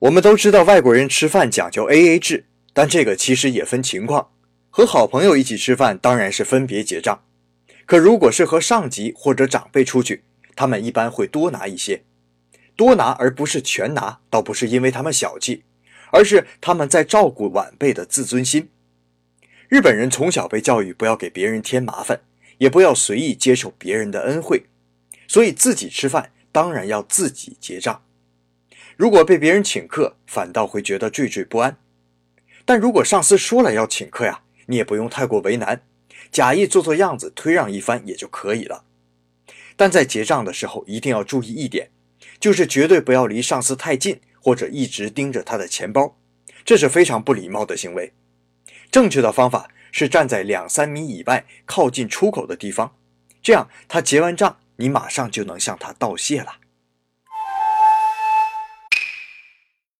我们都知道外国人吃饭讲究 A A 制，但这个其实也分情况。和好朋友一起吃饭当然是分别结账，可如果是和上级或者长辈出去，他们一般会多拿一些。多拿而不是全拿，倒不是因为他们小气，而是他们在照顾晚辈的自尊心。日本人从小被教育不要给别人添麻烦，也不要随意接受别人的恩惠，所以自己吃饭当然要自己结账。如果被别人请客，反倒会觉得惴惴不安。但如果上司说了要请客呀，你也不用太过为难，假意做做样子，推让一番也就可以了。但在结账的时候，一定要注意一点。就是绝对不要离上司太近，或者一直盯着他的钱包，这是非常不礼貌的行为。正确的方法是站在两三米以外，靠近出口的地方，这样他结完账，你马上就能向他道谢了。